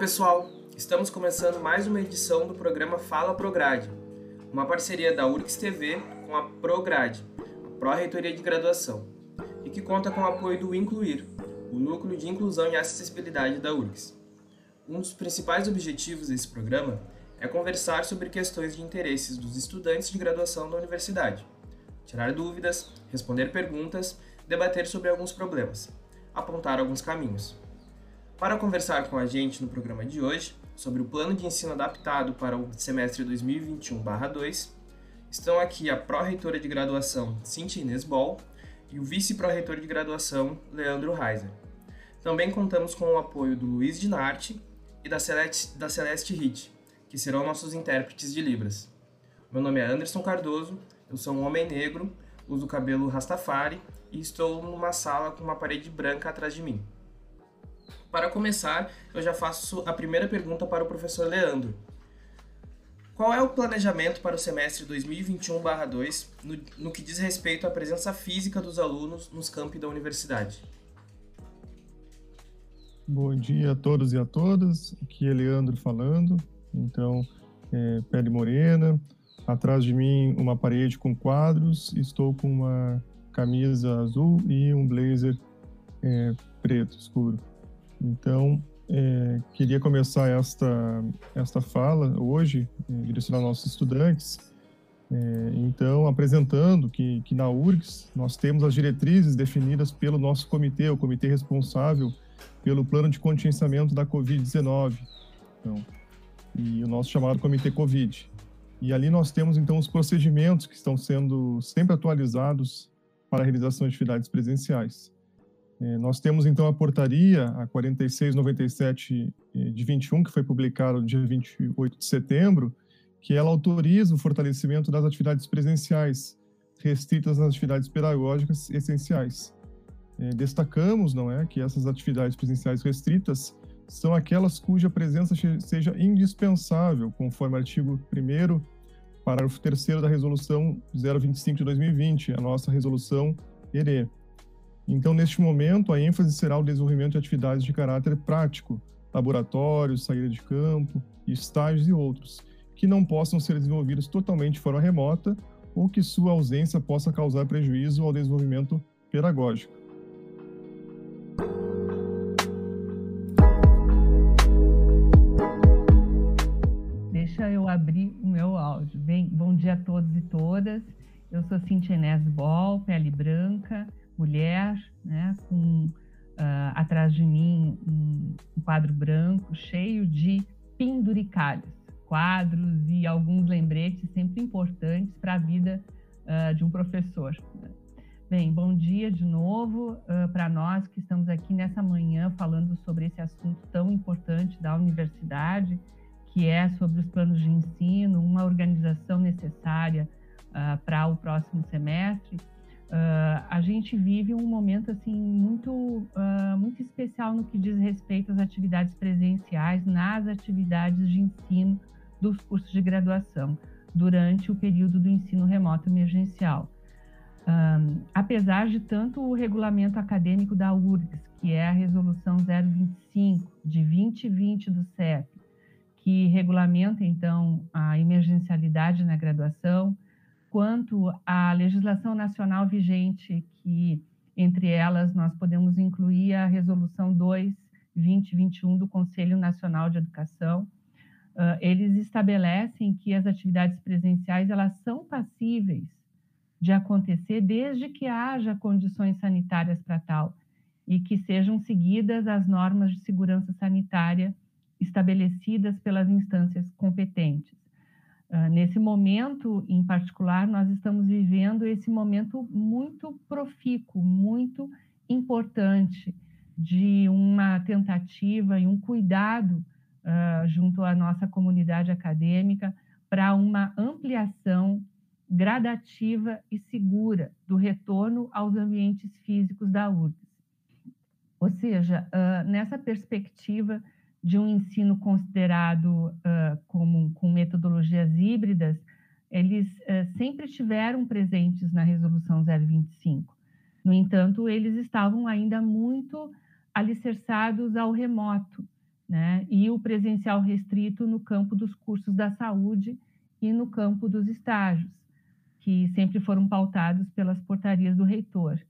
pessoal! Estamos começando mais uma edição do programa Fala Prograde, uma parceria da URCS TV com a Prograde, a Pró-Reitoria de Graduação, e que conta com o apoio do Incluir, o Núcleo de Inclusão e Acessibilidade da URCS. Um dos principais objetivos desse programa é conversar sobre questões de interesses dos estudantes de graduação da universidade, tirar dúvidas, responder perguntas, debater sobre alguns problemas, apontar alguns caminhos. Para conversar com a gente no programa de hoje sobre o plano de ensino adaptado para o semestre 2021/2, estão aqui a pró-reitora de graduação Cintia Inês Ball e o vice-pró-reitor de graduação Leandro Reiser. Também contamos com o apoio do Luiz Dinarte e da Celeste, da Celeste Hit, que serão nossos intérpretes de Libras. Meu nome é Anderson Cardoso, eu sou um homem negro, uso cabelo Rastafari e estou numa sala com uma parede branca atrás de mim. Para começar, eu já faço a primeira pergunta para o professor Leandro. Qual é o planejamento para o semestre 2021/2 no, no que diz respeito à presença física dos alunos nos campi da universidade? Bom dia a todos e a todas. Aqui é Leandro falando. Então, é, pele morena, atrás de mim uma parede com quadros, estou com uma camisa azul e um blazer é, preto escuro. Então, é, queria começar esta, esta fala hoje, é, direcionada aos nossos estudantes, é, então, apresentando que, que na URGS nós temos as diretrizes definidas pelo nosso comitê, o comitê responsável pelo plano de contingenciamento da Covid-19, então, e o nosso chamado Comitê Covid. E ali nós temos, então, os procedimentos que estão sendo sempre atualizados para a realização de atividades presenciais. É, nós temos então a portaria, a 4697 é, de 21, que foi publicada no dia 28 de setembro, que ela autoriza o fortalecimento das atividades presenciais, restritas nas atividades pedagógicas essenciais. É, destacamos, não é, que essas atividades presenciais restritas são aquelas cuja presença seja indispensável, conforme o artigo 1 parágrafo 3 da resolução 025 de 2020, a nossa resolução ERE. Então, neste momento, a ênfase será o desenvolvimento de atividades de caráter prático, laboratórios, saída de campo, estágios e outros, que não possam ser desenvolvidos totalmente de forma remota ou que sua ausência possa causar prejuízo ao desenvolvimento pedagógico. Deixa eu abrir o meu áudio. Bem, bom dia a todos e todas. Eu sou Cintia Inés pele branca, mulher, né, com uh, atrás de mim um, um, quadro branco cheio de penduricalhos, quadros e alguns lembretes sempre importantes para a vida uh, de um professor. Bem, bom dia de novo uh, para nós que estamos aqui nessa manhã falando sobre esse assunto tão importante da universidade, que é sobre os planos de ensino, uma organização necessária para o próximo semestre Uh, a gente vive um momento assim muito uh, muito especial no que diz respeito às atividades presenciais nas atividades de ensino dos cursos de graduação durante o período do ensino remoto emergencial. Um, apesar de tanto o regulamento acadêmico da URGS, que é a resolução 025 de 2020 do CEP, que regulamenta então a emergencialidade na graduação, quanto à legislação nacional vigente, que entre elas nós podemos incluir a Resolução 2 2021 do Conselho Nacional de Educação. Uh, eles estabelecem que as atividades presenciais elas são passíveis de acontecer desde que haja condições sanitárias para tal e que sejam seguidas as normas de segurança sanitária estabelecidas pelas instâncias competentes. Uh, nesse momento, em particular, nós estamos vivendo esse momento muito profícuo, muito importante de uma tentativa e um cuidado uh, junto à nossa comunidade acadêmica para uma ampliação gradativa e segura do retorno aos ambientes físicos da URGS. Ou seja, uh, nessa perspectiva de um ensino considerado uh, como com metodologias híbridas, eles uh, sempre estiveram presentes na Resolução 025. No entanto, eles estavam ainda muito alicerçados ao remoto, né? E o presencial restrito no campo dos cursos da saúde e no campo dos estágios, que sempre foram pautados pelas portarias do reitor.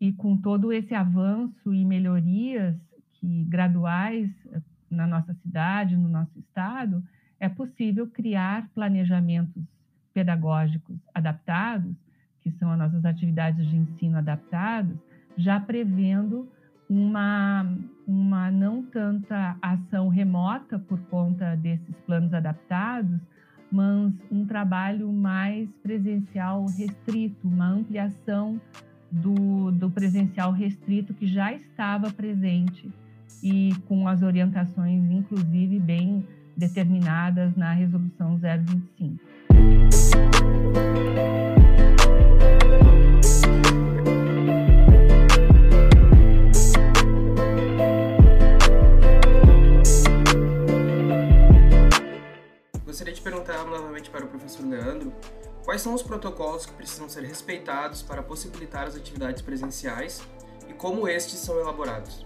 E com todo esse avanço e melhorias que graduais na nossa cidade, no nosso estado, é possível criar planejamentos pedagógicos adaptados, que são as nossas atividades de ensino adaptados, já prevendo uma, uma não tanta ação remota por conta desses planos adaptados, mas um trabalho mais presencial restrito, uma ampliação do, do presencial restrito que já estava presente e com as orientações, inclusive, bem determinadas na Resolução 025. Gostaria de perguntar novamente para o professor Leandro quais são os protocolos que precisam ser respeitados para possibilitar as atividades presenciais e como estes são elaborados.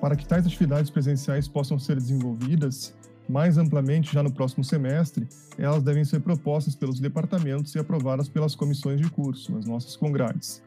Para que tais atividades presenciais possam ser desenvolvidas mais amplamente já no próximo semestre, elas devem ser propostas pelos departamentos e aprovadas pelas comissões de curso, as nossas congrades.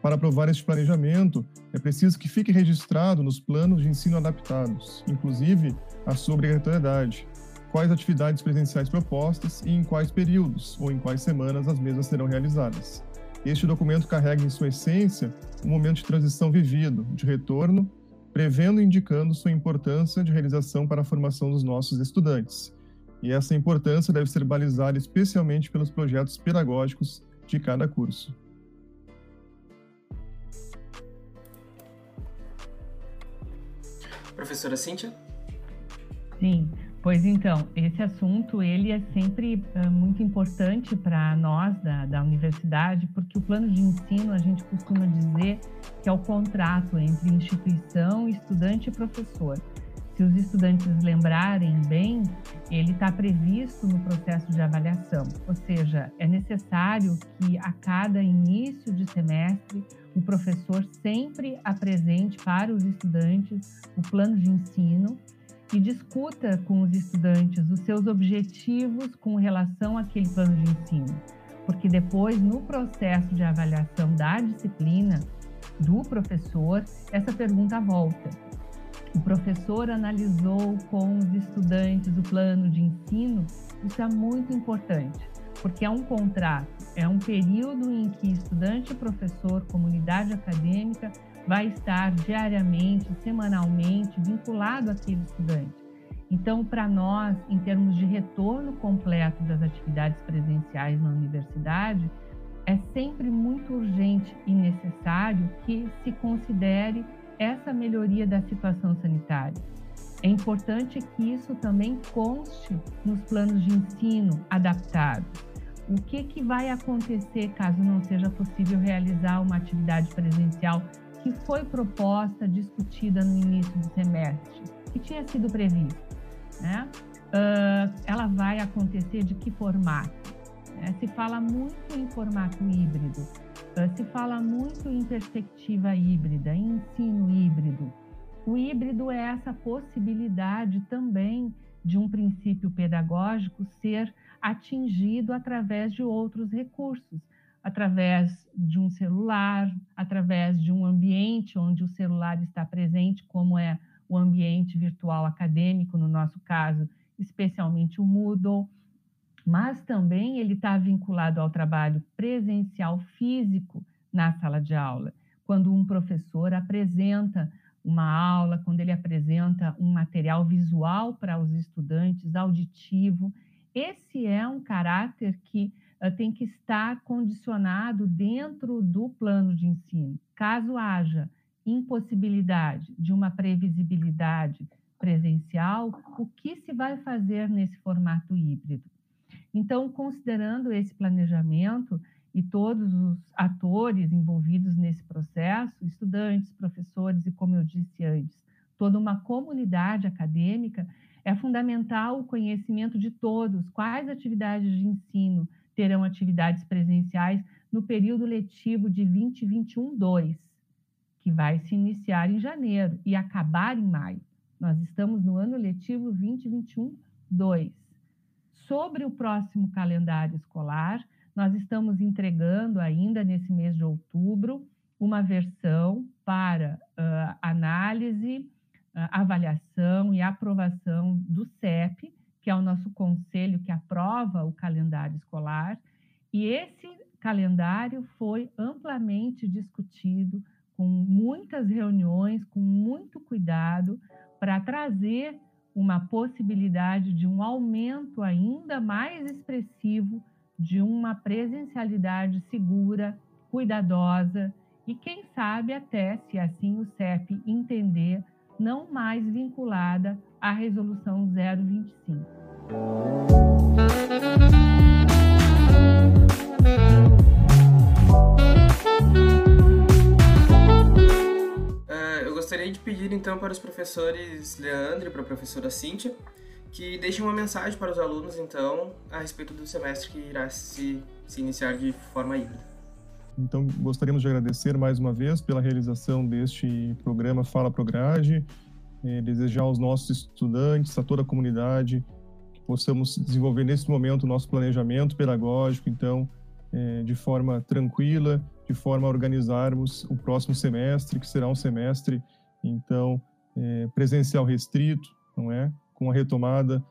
Para aprovar este planejamento, é preciso que fique registrado nos planos de ensino adaptados, inclusive a sua obrigatoriedade, quais atividades presenciais propostas e em quais períodos ou em quais semanas as mesmas serão realizadas. Este documento carrega em sua essência o momento de transição vivido, de retorno prevendo e indicando sua importância de realização para a formação dos nossos estudantes. E essa importância deve ser balizada especialmente pelos projetos pedagógicos de cada curso. Professora Cíntia? Sim, Pois então, esse assunto ele é sempre uh, muito importante para nós da, da universidade, porque o plano de ensino a gente costuma dizer que é o contrato entre instituição, estudante e professor. Se os estudantes lembrarem bem, ele está previsto no processo de avaliação, ou seja, é necessário que a cada início de semestre o professor sempre apresente para os estudantes o plano de ensino e discuta com os estudantes os seus objetivos com relação àquele plano de ensino. Porque depois, no processo de avaliação da disciplina do professor, essa pergunta volta. O professor analisou com os estudantes o plano de ensino, isso é muito importante, porque é um contrato, é um período em que estudante, professor, comunidade acadêmica vai estar diariamente, semanalmente vinculado àquele estudante. Então, para nós, em termos de retorno completo das atividades presenciais na universidade, é sempre muito urgente e necessário que se considere essa melhoria da situação sanitária. É importante que isso também conste nos planos de ensino adaptados. O que, que vai acontecer caso não seja possível realizar uma atividade presencial que foi proposta, discutida no início do semestre, que tinha sido prevista, né? Uh, ela vai acontecer de que formato? Né? Se fala muito em formato híbrido, uh, se fala muito em perspectiva híbrida, em ensino híbrido. O híbrido é essa possibilidade também de um princípio pedagógico ser atingido através de outros recursos, através de um celular, através de um ambiente onde o celular está presente, como é o ambiente virtual acadêmico, no nosso caso, especialmente o Moodle, mas também ele está vinculado ao trabalho presencial físico na sala de aula. Quando um professor apresenta uma aula, quando ele apresenta um material visual para os estudantes, auditivo, esse é um caráter que tem que estar condicionado dentro do plano de ensino. Caso haja impossibilidade de uma previsibilidade presencial, o que se vai fazer nesse formato híbrido? Então, considerando esse planejamento e todos os atores envolvidos nesse processo, estudantes, professores e, como eu disse antes, toda uma comunidade acadêmica, é fundamental o conhecimento de todos, quais atividades de ensino terão atividades presenciais no período letivo de 2021-2. que vai se iniciar em janeiro e acabar em maio. Nós estamos no ano letivo 2021-2. Sobre o próximo calendário escolar, nós estamos entregando ainda nesse mês de outubro uma versão para uh, análise, uh, avaliação e aprovação do CEP, que é o nosso conselho que aprova o calendário escolar, e esse calendário foi amplamente discutido, com muitas reuniões, com muito cuidado, para trazer uma possibilidade de um aumento ainda mais expressivo de uma presencialidade segura, cuidadosa e, quem sabe, até, se assim o CEP entender, não mais vinculada à Resolução 025. Uh, eu gostaria de pedir então para os professores Leandro e para a professora Cíntia que deixem uma mensagem para os alunos então a respeito do semestre que irá se, se iniciar de forma híbrida. Então, gostaríamos de agradecer mais uma vez pela realização deste programa Fala Prograde, eh, desejar aos nossos estudantes, a toda a comunidade, que possamos desenvolver nesse momento o nosso planejamento pedagógico, então, eh, de forma tranquila, de forma a organizarmos o próximo semestre, que será um semestre, então, eh, presencial restrito, não é? Com a retomada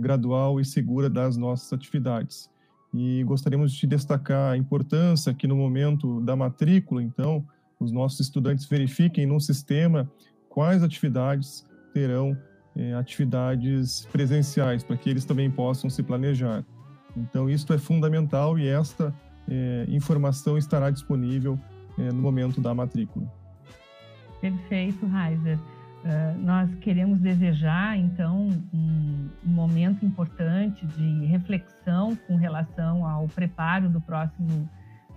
gradual e segura das nossas atividades. E gostaríamos de destacar a importância que no momento da matrícula, então, os nossos estudantes verifiquem no sistema quais atividades terão é, atividades presenciais, para que eles também possam se planejar. Então, isso é fundamental e esta é, informação estará disponível é, no momento da matrícula. Perfeito, Heiser. Uh, nós queremos desejar, então, um, um, momento importante de reflexão com relação ao preparo do próximo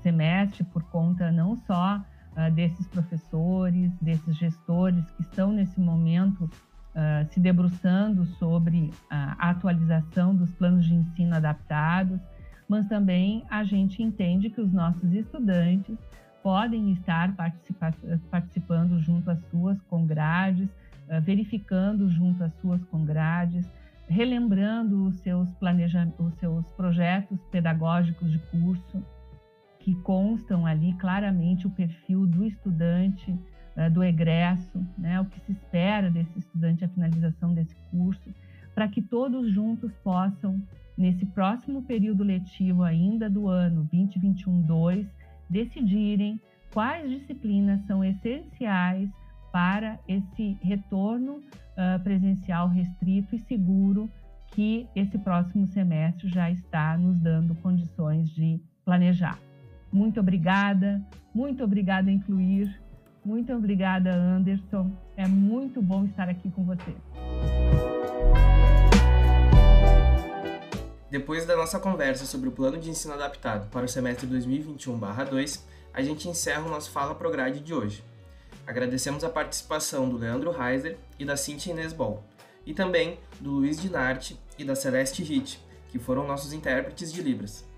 semestre, por conta não só uh, desses professores, desses gestores que estão nesse momento uh, se debruçando sobre a atualização dos planos de ensino adaptados, mas também a gente entende que os nossos estudantes podem estar participa participando junto às suas congrades, uh, verificando junto às suas congrades, relembrando os seus os seus projetos pedagógicos de curso, que constam ali claramente o perfil do estudante, uh, do egresso, né, o que se espera desse estudante à finalização desse curso, para que todos juntos possam, nesse próximo período letivo ainda do ano 2021-2, decidirem quais disciplinas são essenciais para esse retorno uh, presencial restrito e seguro que esse próximo semestre já está nos dando condições de planejar. Muito obrigada, muito obrigada a incluir, muito obrigada Anderson, é muito bom estar aqui com você. Depois da nossa conversa sobre o plano de ensino adaptado para o semestre 2021/2, a gente encerra o nosso Fala Prograde de hoje. Agradecemos a participação do Leandro Reiser e da Cintia Inês Bol, e também do Luiz Dinarte e da Celeste Ritt, que foram nossos intérpretes de Libras.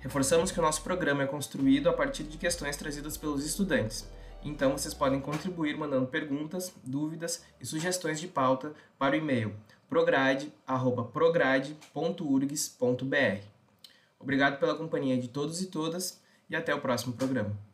Reforçamos que o nosso programa é construído a partir de questões trazidas pelos estudantes, então vocês podem contribuir mandando perguntas, dúvidas e sugestões de pauta para o e-mail prograde.prograde.urgs.br. Obrigado pela companhia de todos e todas e até o próximo programa.